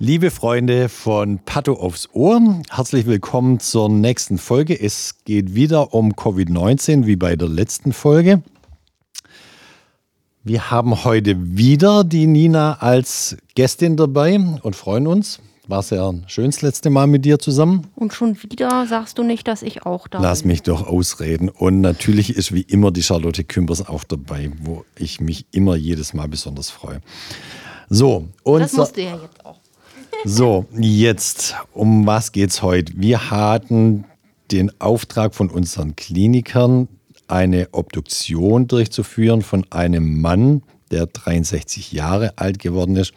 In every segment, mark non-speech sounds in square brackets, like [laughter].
Liebe Freunde von Pato aufs Ohr, herzlich willkommen zur nächsten Folge. Es geht wieder um Covid-19 wie bei der letzten Folge. Wir haben heute wieder die Nina als Gästin dabei und freuen uns. War sehr schön das letzte Mal mit dir zusammen. Und schon wieder sagst du nicht, dass ich auch da Lass bin. mich doch ausreden. Und natürlich ist wie immer die Charlotte Kümpers auch dabei, wo ich mich immer jedes Mal besonders freue. So, und das musst du ja jetzt auch. So, jetzt, um was geht's heute? Wir hatten den Auftrag von unseren Klinikern, eine Obduktion durchzuführen von einem Mann, der 63 Jahre alt geworden ist.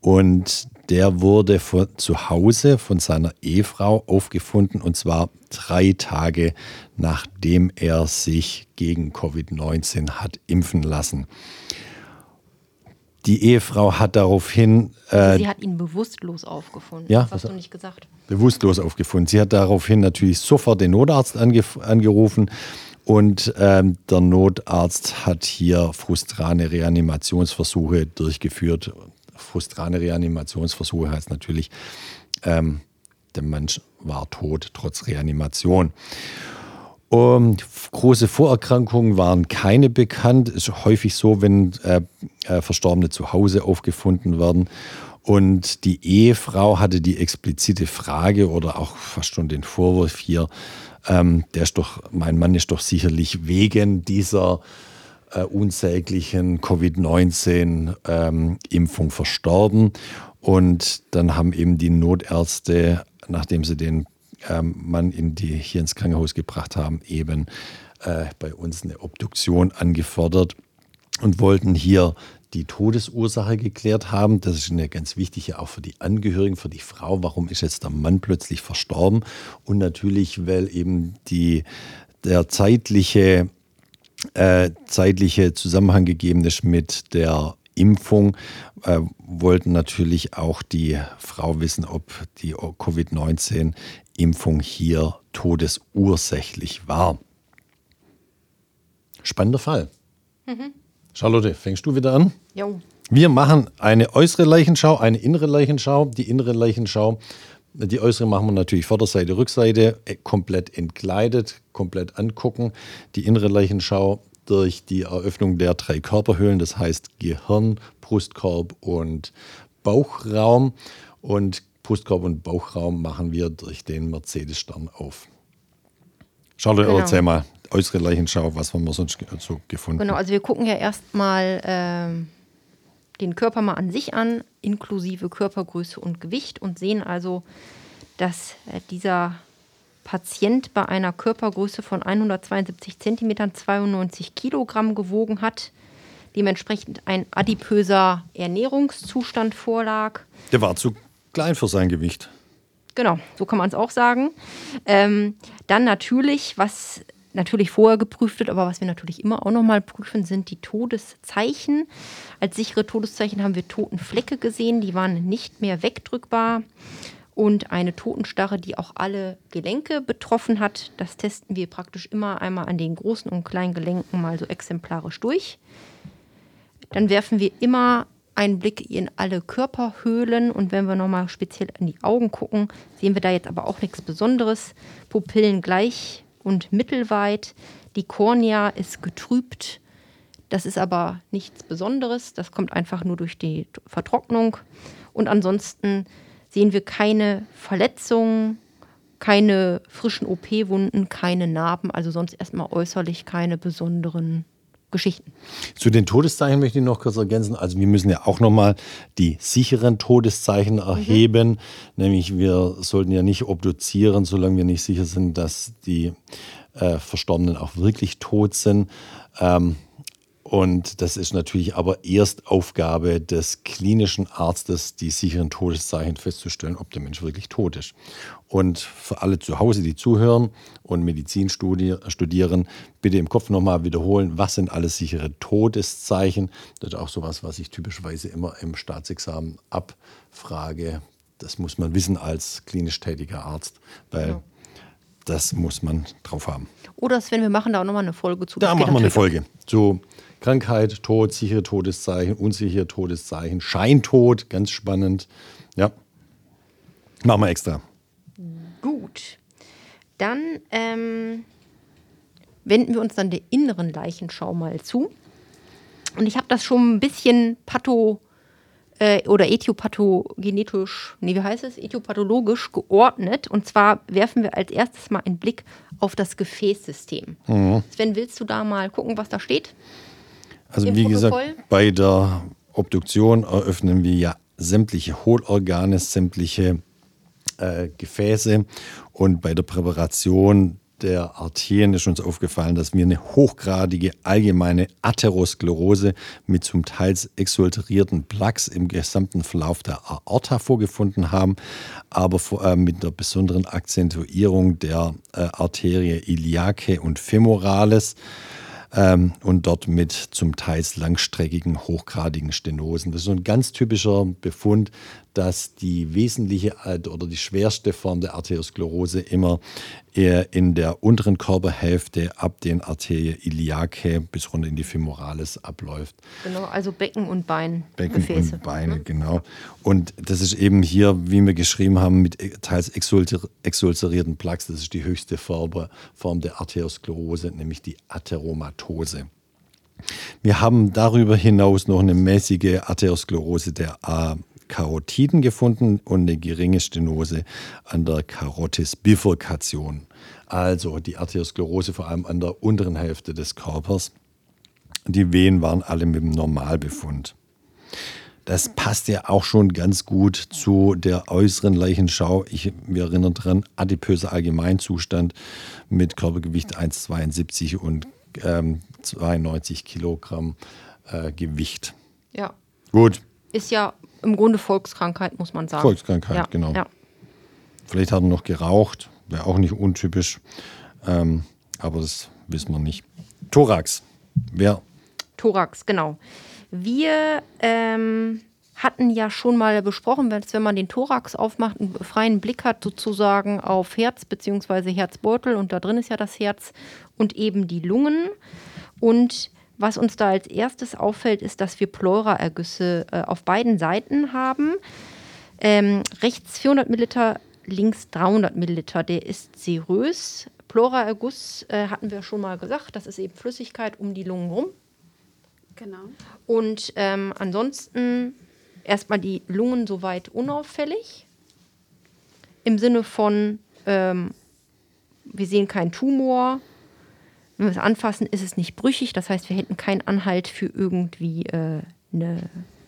Und der wurde von, zu Hause von seiner Ehefrau aufgefunden und zwar drei Tage nachdem er sich gegen Covid-19 hat impfen lassen. Die Ehefrau hat daraufhin. Äh, Sie hat ihn bewusstlos aufgefunden. Ja, das hast du nicht gesagt. Bewusstlos aufgefunden. Sie hat daraufhin natürlich sofort den Notarzt ange, angerufen. Und ähm, der Notarzt hat hier frustrane Reanimationsversuche durchgeführt frustrane Reanimationsversuche heißt natürlich, ähm, der Mensch war tot trotz Reanimation. Um, große Vorerkrankungen waren keine bekannt. Es ist häufig so, wenn äh, äh, Verstorbene zu Hause aufgefunden werden. Und die Ehefrau hatte die explizite Frage oder auch fast schon den Vorwurf hier, ähm, der ist doch, mein Mann ist doch sicherlich wegen dieser äh, unsäglichen Covid-19-Impfung ähm, verstorben. Und dann haben eben die Notärzte, nachdem sie den ähm, Mann in die, hier ins Krankenhaus gebracht haben, eben äh, bei uns eine Obduktion angefordert und wollten hier die Todesursache geklärt haben. Das ist eine ganz wichtige auch für die Angehörigen, für die Frau. Warum ist jetzt der Mann plötzlich verstorben? Und natürlich, weil eben die, der zeitliche äh, zeitliche Zusammenhang gegeben ist mit der Impfung, äh, wollten natürlich auch die Frau wissen, ob die Covid-19-Impfung hier todesursächlich war. Spannender Fall. Mhm. Charlotte, fängst du wieder an? Jo. Wir machen eine äußere Leichenschau, eine innere Leichenschau. Die innere Leichenschau die äußere machen wir natürlich Vorderseite, Rückseite, äh, komplett entkleidet, komplett angucken. Die innere Leichenschau durch die Eröffnung der drei Körperhöhlen, das heißt Gehirn, Brustkorb und Bauchraum. Und Brustkorb und Bauchraum machen wir durch den Mercedes-Stern auf. Charlotte, genau. erzähl mal, äußere Leichenschau, was haben wir sonst so gefunden? Genau, also wir gucken ja erstmal äh, den Körper mal an sich an, inklusive Körpergröße und Gewicht und sehen also, dass äh, dieser Patient bei einer Körpergröße von 172 cm 92 Kilogramm gewogen hat, dementsprechend ein adipöser Ernährungszustand vorlag. Der war zu klein für sein Gewicht. Genau, so kann man es auch sagen. Ähm, dann natürlich, was natürlich vorher geprüft wird, aber was wir natürlich immer auch nochmal prüfen, sind die Todeszeichen. Als sichere Todeszeichen haben wir Totenflecke gesehen, die waren nicht mehr wegdrückbar. Und eine Totenstarre, die auch alle Gelenke betroffen hat. Das testen wir praktisch immer einmal an den großen und kleinen Gelenken mal so exemplarisch durch. Dann werfen wir immer einen Blick in alle Körperhöhlen und wenn wir nochmal speziell in die Augen gucken, sehen wir da jetzt aber auch nichts Besonderes. Pupillen gleich und mittelweit. Die Kornea ist getrübt. Das ist aber nichts Besonderes. Das kommt einfach nur durch die Vertrocknung. Und ansonsten sehen wir keine Verletzungen, keine frischen OP-Wunden, keine Narben. Also sonst erstmal äußerlich keine besonderen Geschichten. Zu den Todeszeichen möchte ich noch kurz ergänzen. Also wir müssen ja auch nochmal die sicheren Todeszeichen mhm. erheben. Mhm. Nämlich wir sollten ja nicht obduzieren, solange wir nicht sicher sind, dass die äh, Verstorbenen auch wirklich tot sind. Ähm, Und das ist natürlich aber erst Aufgabe des klinischen Arztes, die sicheren Todeszeichen festzustellen, ob der Mensch wirklich tot ist. Und für alle zu Hause, die zuhören und Medizin studieren, bitte im Kopf nochmal wiederholen, was sind alles sichere Todeszeichen. Das ist auch sowas, was ich typischerweise immer im Staatsexamen abfrage. Das muss man wissen als klinisch tätiger Arzt, weil ja. das muss man drauf haben. Oder Sven, wir machen da auch nochmal eine Folge zu. Da machen wir eine Folge zu Krankheit, Tod, sichere Todeszeichen, unsichere Todeszeichen, Scheintod, ganz spannend. Ja, machen wir extra. Gut. Dann ähm, wenden wir uns dann der inneren Leichenschau mal zu. Und ich habe das schon ein bisschen patho äh, oder ethopathogenetisch, nee, wie heißt es? Ethiopathologisch geordnet. Und zwar werfen wir als erstes mal einen Blick auf das Gefäßsystem. Mhm. Sven, willst du da mal gucken, was da steht? Also wie Protokoll? gesagt, bei der Obduktion eröffnen wir ja sämtliche Hohlorgane, sämtliche äh, Gefäße und bei der Präparation der Arterien ist uns aufgefallen, dass wir eine hochgradige allgemeine Atherosklerose mit zum Teils exulterierten Plaques im gesamten Verlauf der Aorta vorgefunden haben, aber vor, äh, mit einer besonderen Akzentuierung der äh, Arterie iliacae und femoralis ähm, und dort mit zum Teils langstreckigen, hochgradigen Stenosen. Das ist so ein ganz typischer Befund, dass die wesentliche oder die schwerste Form der Arteriosklerose immer eher in der unteren Körperhälfte ab den Arterie iliacae bis runter in die Femoralis abläuft. Genau, also Becken und Bein. Becken Gefäße, und Beine, ne? genau. Und das ist eben hier, wie wir geschrieben haben, mit teils exulzerierten Plaques, das ist die höchste Form der Arteriosklerose, nämlich die Atheromatose. Wir haben darüber hinaus noch eine mäßige Arteriosklerose der Karotiden gefunden und eine geringe Stenose an der Karotisbifurkation. Also die Arteriosklerose vor allem an der unteren Hälfte des Körpers. Die Wehen waren alle mit dem Normalbefund. Das passt ja auch schon ganz gut zu der äußeren Leichenschau. Ich, wir erinnern daran, adipöser Allgemeinzustand mit Körpergewicht 1,72 und ähm, 92 Kilogramm äh, Gewicht. Ja. Gut. Ist ja im Grunde Volkskrankheit, muss man sagen. Volkskrankheit, ja, genau. Ja. Vielleicht hat er noch geraucht, wäre auch nicht untypisch. Ähm, aber das wissen wir nicht. Thorax. Wer? Thorax, genau. Wir ähm, hatten ja schon mal besprochen, wenn man den Thorax aufmacht, einen freien Blick hat sozusagen auf Herz bzw. Herzbeutel und da drin ist ja das Herz und eben die Lungen. Und was uns da als erstes auffällt, ist, dass wir Pleuraergüsse äh, auf beiden Seiten haben. Ähm, rechts 400 Milliliter, links 300 Milliliter. Der ist serös. Pleuraerguss äh, hatten wir schon mal gesagt, das ist eben Flüssigkeit um die Lungen rum. Genau. Und ähm, ansonsten erstmal die Lungen soweit unauffällig. Im Sinne von, ähm, wir sehen keinen Tumor, wenn wir es anfassen, ist es nicht brüchig. Das heißt, wir hätten keinen Anhalt für irgendwie äh, eine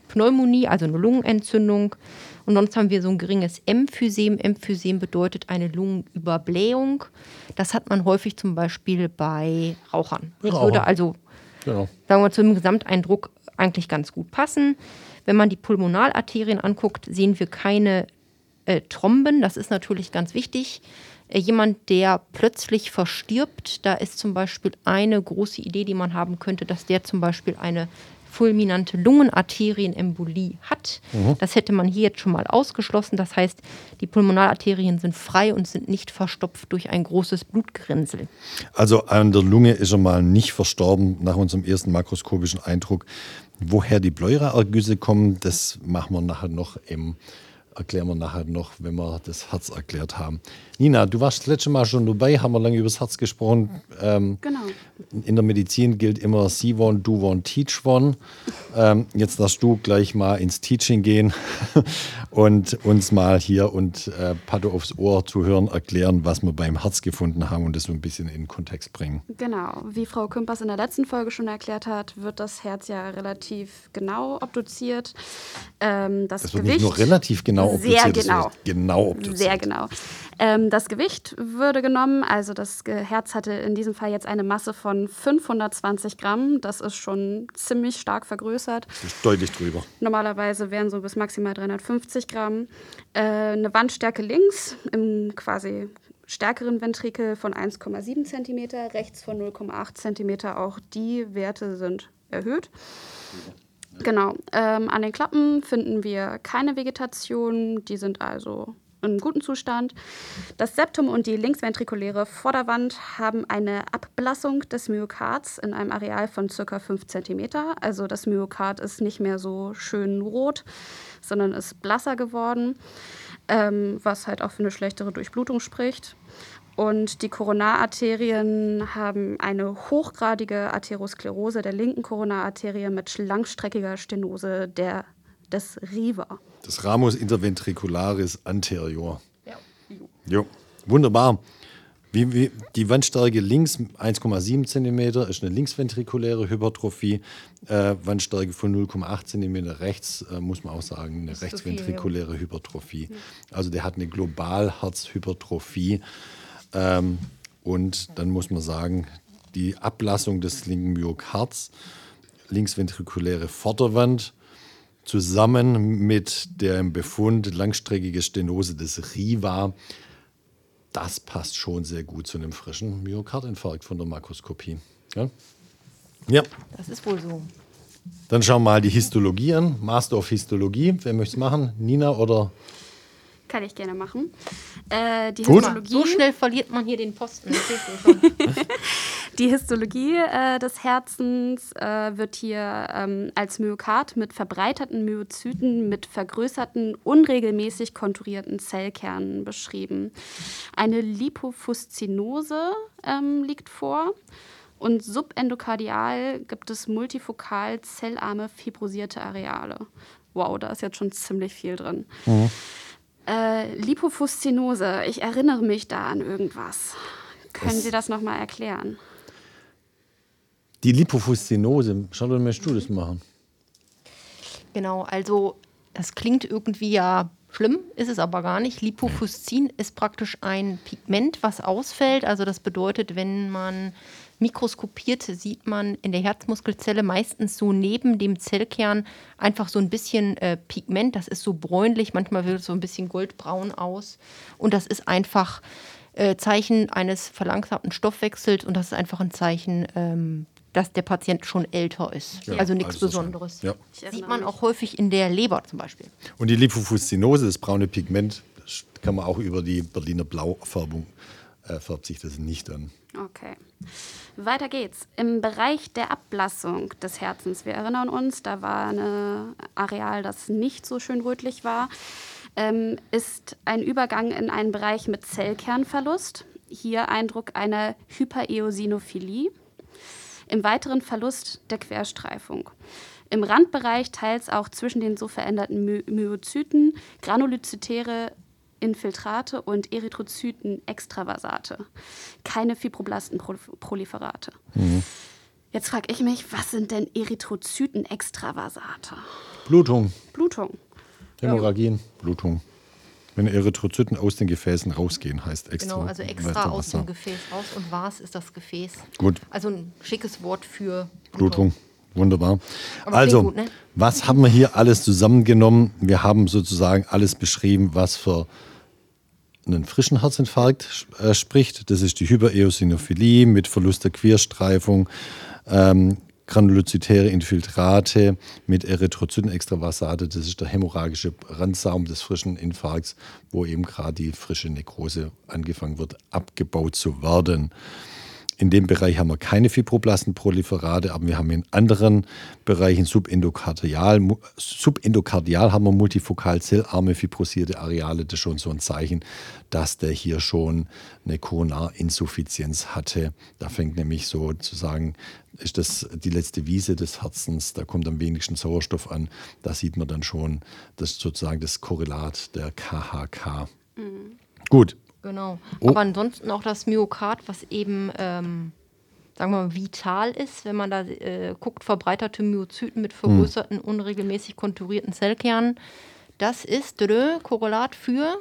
Pneumonie, also eine Lungenentzündung. Und sonst haben wir so ein geringes Emphysem. Emphysem bedeutet eine Lungenüberblähung. Das hat man häufig zum Beispiel bei Rauchern. Das Raucher. würde also, genau. sagen wir, zum Gesamteindruck eigentlich ganz gut passen. Wenn man die Pulmonalarterien anguckt, sehen wir keine äh, Tromben. Das ist natürlich ganz wichtig. Äh, jemand, der plötzlich verstirbt, da ist zum Beispiel eine große Idee, die man haben könnte, dass der zum Beispiel eine fulminante Lungenarterienembolie hat. Mhm. Das hätte man hier jetzt schon mal ausgeschlossen. Das heißt, die Pulmonalarterien sind frei und sind nicht verstopft durch ein großes Blutgerinnsel. Also an der Lunge ist er mal nicht verstorben nach unserem ersten makroskopischen Eindruck. Woher die Pleuraergüsse kommen, das machen wir nachher noch im erklären wir nachher noch, wenn wir das Herz erklärt haben. Nina, du warst das letzte Mal schon dabei, haben wir lange über das Herz gesprochen. Ähm, genau. In der Medizin gilt immer See one, do one, teach one. Ähm, jetzt darfst du gleich mal ins Teaching gehen [laughs] und uns mal hier und äh, Pato aufs Ohr zu hören, erklären, was wir beim Herz gefunden haben und das so ein bisschen in den Kontext bringen. Genau. Wie Frau Kümpers in der letzten Folge schon erklärt hat, wird das Herz ja relativ genau obduziert. Ähm, das, das wird Gewicht, nicht nur relativ genau genau Sehr genau. Genau obduziert. Sehr genau. Ähm, das Gewicht würde genommen, also das Herz hatte in diesem Fall jetzt eine Masse von 520 Gramm. Das ist schon ziemlich stark vergrößert. Das ist deutlich drüber. Normalerweise wären so bis maximal 350 Gramm. Äh, eine Wandstärke links im quasi stärkeren Ventrikel von 1,7 cm, rechts von 0,8 cm. Auch die Werte sind erhöht. Genau. Ähm, an den Klappen finden wir keine Vegetation. Die sind also in gutem Zustand. Das Septum und die linksventrikuläre Vorderwand haben eine Abblassung des Myokards in einem Areal von ca. 5 cm. Also das Myokard ist nicht mehr so schön rot, sondern ist blasser geworden, ähm, was halt auch für eine schlechtere Durchblutung spricht. Und die Koronararterien haben eine hochgradige Arteriosklerose der linken Koronararterie mit langstreckiger Stenose der, des Riva. Das Ramus interventricularis anterior. Jo, wunderbar. Wie, wie, die Wandstärke links 1,7 cm ist eine linksventrikuläre Hypertrophie. Äh, Wandstärke von 0,8 cm rechts, äh, muss man auch sagen, eine rechtsventrikuläre Hypertrophie. Also der hat eine Globalherzhypertrophie. Ähm, und dann muss man sagen, die Ablassung des linken Myokards, linksventrikuläre Vorderwand, zusammen mit dem Befund langstreckige Stenose des Riva, das passt schon sehr gut zu einem frischen Myokardinfarkt von der Makroskopie. Ja? ja, Das ist wohl so. dann schauen wir mal die Histologie an. Master of Histologie. Wer möchte es machen? Nina oder? Kann ich gerne machen. Äh, die, Gut. Histologie, So schnell verliert man hier den Posten. [laughs] Die Histologie äh, des Herzens äh, wird hier ähm, als Myokard mit verbreiterten Myozyten mit vergrößerten, unregelmäßig konturierten Zellkernen beschrieben. Eine Lipofuszinose ähm, liegt vor. Und subendokardial gibt es multifokal zellarme fibrosierte Areale. Wow, da ist jetzt schon ziemlich viel drin. Äh, Lipofuszinose, ich erinnere mich da an irgendwas. Können Das- Sie das nochmal erklären? Die Lipofuszinose. Charlotte, möchtest du das machen? Genau, also das klingt irgendwie ja schlimm, ist es aber gar nicht. Lipofuscin ist praktisch ein Pigment, was ausfällt. Also das bedeutet, wenn man mikroskopiert, sieht man in der Herzmuskelzelle meistens so neben dem Zellkern einfach so ein bisschen äh, Pigment. Das ist so bräunlich, manchmal wird es so ein bisschen goldbraun aus. Und das ist einfach äh, Zeichen eines verlangsamten Stoffwechsels und das ist einfach ein Zeichen, ähm, dass der Patient schon älter ist. Ja, also nichts also Besonderes. ja. Sieht man auch häufig in der Leber zum Beispiel. Und die Lipofuszinose, das braune Pigment, das kann man auch über die Berliner Blaufärbung, äh, färbt sich das nicht an. Okay. Weiter geht's. Im Bereich der Ablassung des Herzens, wir erinnern uns, da war ein Areal, das nicht so schön rötlich war, ähm, ist ein Übergang in einen Bereich mit Zellkernverlust. Hier Eindruck einer Hypereosinophilie. Im weiteren Verlust der Querstreifung. Im Randbereich teils auch zwischen den so veränderten My Myozyten, Granulozytäre Infiltrate und Erythrozyten Extravasate. Keine Fibroblastenproliferate. Jetzt frage ich mich, was sind denn Erythrozyten Extravasate? Blutung, Blutung. Hämorrhagien, Blutung. Wenn Erythrozyten aus den Gefäßen rausgehen, heißt extra. Genau, also extra aus dem Gefäß raus und was ist das Gefäß? Gut. Also ein schickes Wort für Blutung. Wunderbar. Aber also, gut, ne? was haben wir hier alles zusammengenommen? Wir haben sozusagen alles beschrieben, was für einen frischen Herzinfarkt äh, spricht. Das ist die Hypereosinophilie mit Verlust der Querstreifung, ähm, granulozytäre Infiltrate mit Erythrozyten-Extravasate. Das ist der hämorrhagische Randsaum des frischen Infarkts, wo eben gerade die frische Nekrose angefangen wird, abgebaut zu werden. In dem Bereich haben wir keine Fibroblastenproliferate, aber wir haben in anderen Bereichen subendokardial, subendokardial haben wir multifokal zellarme fibrosierte Areale. Das ist schon so ein Zeichen, dass der hier schon eine Koronarinsuffizienz hatte. Da fängt nämlich sozusagen, ist das die letzte Wiese des Herzens, da kommt am wenigsten Sauerstoff an. Da sieht man dann schon, das sozusagen das Korrelat der KHK. Gut, Genau. Oh. Aber ansonsten auch das Myokard, was eben, ähm, sagen wir mal, vital ist, wenn man da äh, guckt, verbreiterte Myozyten mit vergrößerten, unregelmäßig konturierten Zellkernen. Das ist dö, Korrelat für.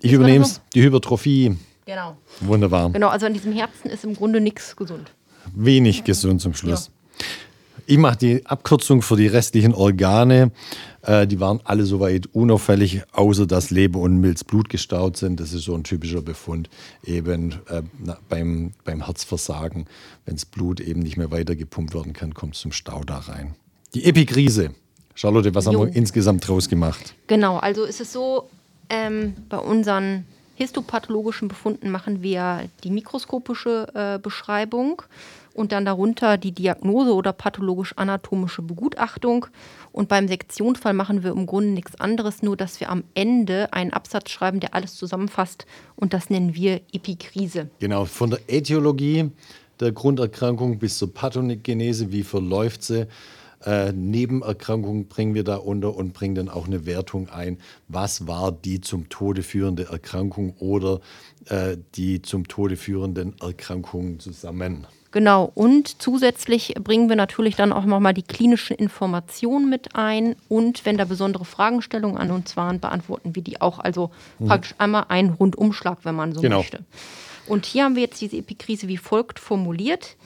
Ich übernehme es, die Hypertrophie. Genau. Wunderbar. Genau, also an diesem Herzen ist im Grunde nichts gesund. Wenig gesund zum Schluss. Ich mache die Abkürzung für die restlichen Organe. Äh, die waren alle soweit unauffällig, außer dass Leber und Milz Blut gestaut sind. Das ist so ein typischer Befund eben äh, beim, beim Herzversagen. Wenn das Blut eben nicht mehr weiter gepumpt werden kann, kommt es zum Stau da rein. Die Epikrise. Charlotte, was Jo. haben wir insgesamt draus gemacht? Genau, also ist es so, ähm, bei unseren histopathologischen Befunden machen wir die mikroskopische äh, Beschreibung und dann darunter die Diagnose oder pathologisch-anatomische Begutachtung. Und beim Sektionsfall machen wir im Grunde nichts anderes, nur dass wir am Ende einen Absatz schreiben, der alles zusammenfasst und das nennen wir Epikrise. Genau, von der Äthiologie der Grunderkrankung bis zur Pathogenese, wie verläuft sie. Äh, Nebenerkrankungen bringen wir da unter und bringen dann auch eine Wertung ein. Was war die zum Tode führende Erkrankung oder äh, die zum Tode führenden Erkrankungen zusammen? Genau, und zusätzlich bringen wir natürlich dann auch nochmal die klinischen Informationen mit ein und wenn da besondere Fragestellungen an uns waren, beantworten wir die auch. Also praktisch einmal einen Rundumschlag, wenn man so Genau. möchte. Und hier haben wir jetzt diese Epikrise wie folgt formuliert.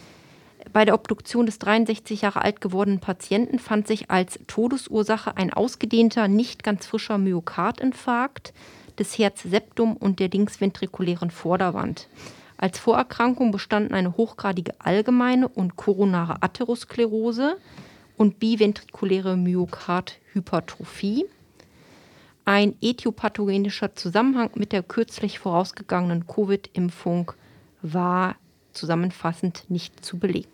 Bei der Obduktion des 63 Jahre alt gewordenen Patienten fand sich als Todesursache ein ausgedehnter, nicht ganz frischer Myokardinfarkt des Herzseptum und der linksventrikulären Vorderwand. Als Vorerkrankung bestanden eine hochgradige allgemeine und koronare Atherosklerose und biventrikuläre Myokardhypertrophie. Ein etiopathogenischer Zusammenhang mit der kürzlich vorausgegangenen Covid-Impfung war zusammenfassend nicht zu belegen.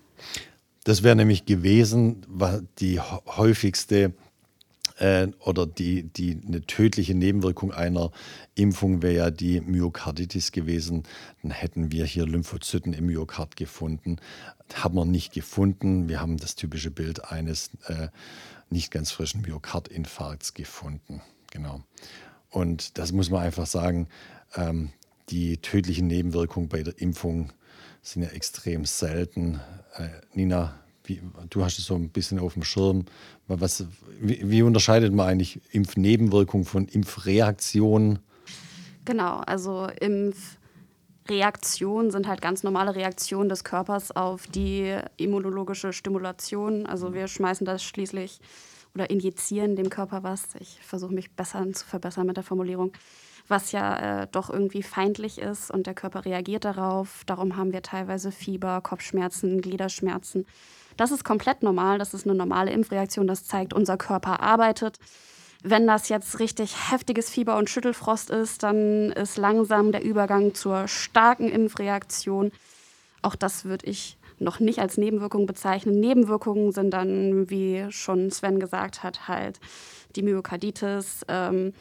Das wäre nämlich gewesen, war die hä- häufigste äh, oder die, die eine tödliche Nebenwirkung einer Impfung wäre ja die Myokarditis gewesen. Dann hätten wir hier Lymphozyten im Myokard gefunden. Haben wir nicht gefunden. Wir haben das typische Bild eines äh, nicht ganz frischen Myokardinfarkts gefunden. Genau. Und das muss man einfach sagen, ähm, die tödlichen Nebenwirkungen bei der Impfung sind ja extrem selten. Äh, Nina, wie, du hast es so ein bisschen auf dem Schirm. Was, wie, wie unterscheidet man eigentlich Impfnebenwirkungen von Impfreaktionen? Genau, also Impfreaktionen sind halt ganz normale Reaktionen des Körpers auf die immunologische Stimulation. Also wir schmeißen das schließlich oder injizieren dem Körper was. Ich versuche mich besser zu verbessern mit der Formulierung, was ja äh, doch irgendwie feindlich ist und der Körper reagiert darauf. Darum haben wir teilweise Fieber, Kopfschmerzen, Gliederschmerzen. Das ist komplett normal, das ist eine normale Impfreaktion, das zeigt, unser Körper arbeitet. Wenn das jetzt richtig heftiges Fieber und Schüttelfrost ist, dann ist langsam der Übergang zur starken Impfreaktion. Auch das würde ich noch nicht als Nebenwirkung bezeichnen. Nebenwirkungen sind dann, wie schon Sven gesagt hat, halt die Myokarditis. Ähm,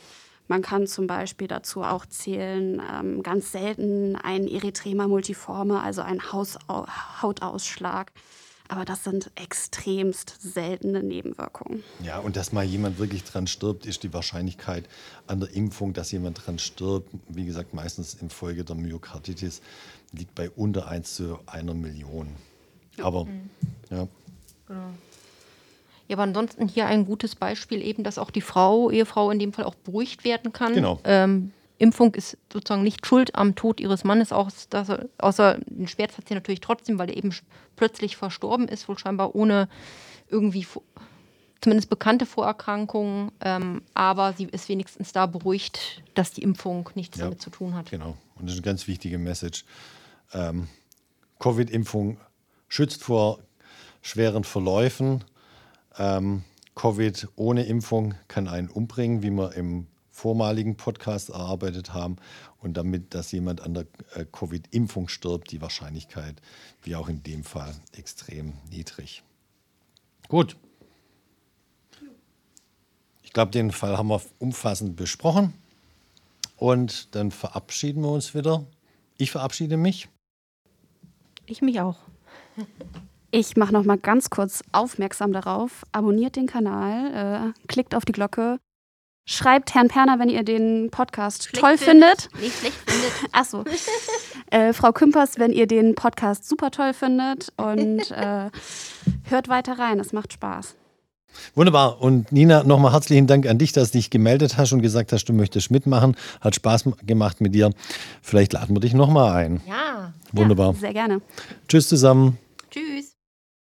man kann zum Beispiel dazu auch zählen, ähm, ganz selten ein Erythema multiforme, also ein Hausau Hautausschlag. Aber das sind extremst seltene Nebenwirkungen. Ja, und dass mal jemand wirklich dran stirbt, ist die Wahrscheinlichkeit an der Impfung, dass jemand dran stirbt, wie gesagt, meistens infolge der Myokarditis, liegt bei unter 1 zu einer Million. Aber, ja. Ja, aber ansonsten hier ein gutes Beispiel eben, dass auch die Frau, Ehefrau in dem Fall auch beruhigt werden kann. Genau. Ähm, Impfung ist sozusagen nicht schuld am Tod ihres Mannes, auch dass er, außer den Schmerz hat sie natürlich trotzdem, weil er eben plötzlich verstorben ist, wohl scheinbar ohne irgendwie zumindest bekannte Vorerkrankungen. Ähm, aber sie ist wenigstens da beruhigt, dass die Impfung nichts Ja. damit zu tun hat. Genau. Und das ist eine ganz wichtige Message. Ähm, Covid-Impfung schützt vor schweren Verläufen. Ähm, Covid ohne Impfung kann einen umbringen, wie wir im vormaligen Podcast erarbeitet haben. Und damit, dass jemand an der äh, Covid-Impfung stirbt, die Wahrscheinlichkeit, wie auch in dem Fall, extrem niedrig. Gut. Ich glaube, den Fall haben wir umfassend besprochen. Und dann verabschieden wir uns wieder. Ich verabschiede mich. Ich mich auch. Ich mache noch mal ganz kurz aufmerksam darauf. Abonniert den Kanal, äh, klickt auf die Glocke, schreibt Herrn Perner, wenn ihr den Podcast toll findet. Nicht schlecht findet. [laughs] Achso. äh, Frau Kümpers, wenn ihr den Podcast super toll findet und [laughs] äh, hört weiter rein. Es macht Spaß. Wunderbar. Und Nina, nochmal herzlichen Dank an dich, dass du dich gemeldet hast und gesagt hast, du möchtest mitmachen. Hat Spaß gemacht mit dir. Vielleicht laden wir dich nochmal ein. Ja. Wunderbar. Ja, sehr gerne. Tschüss zusammen. Tschüss.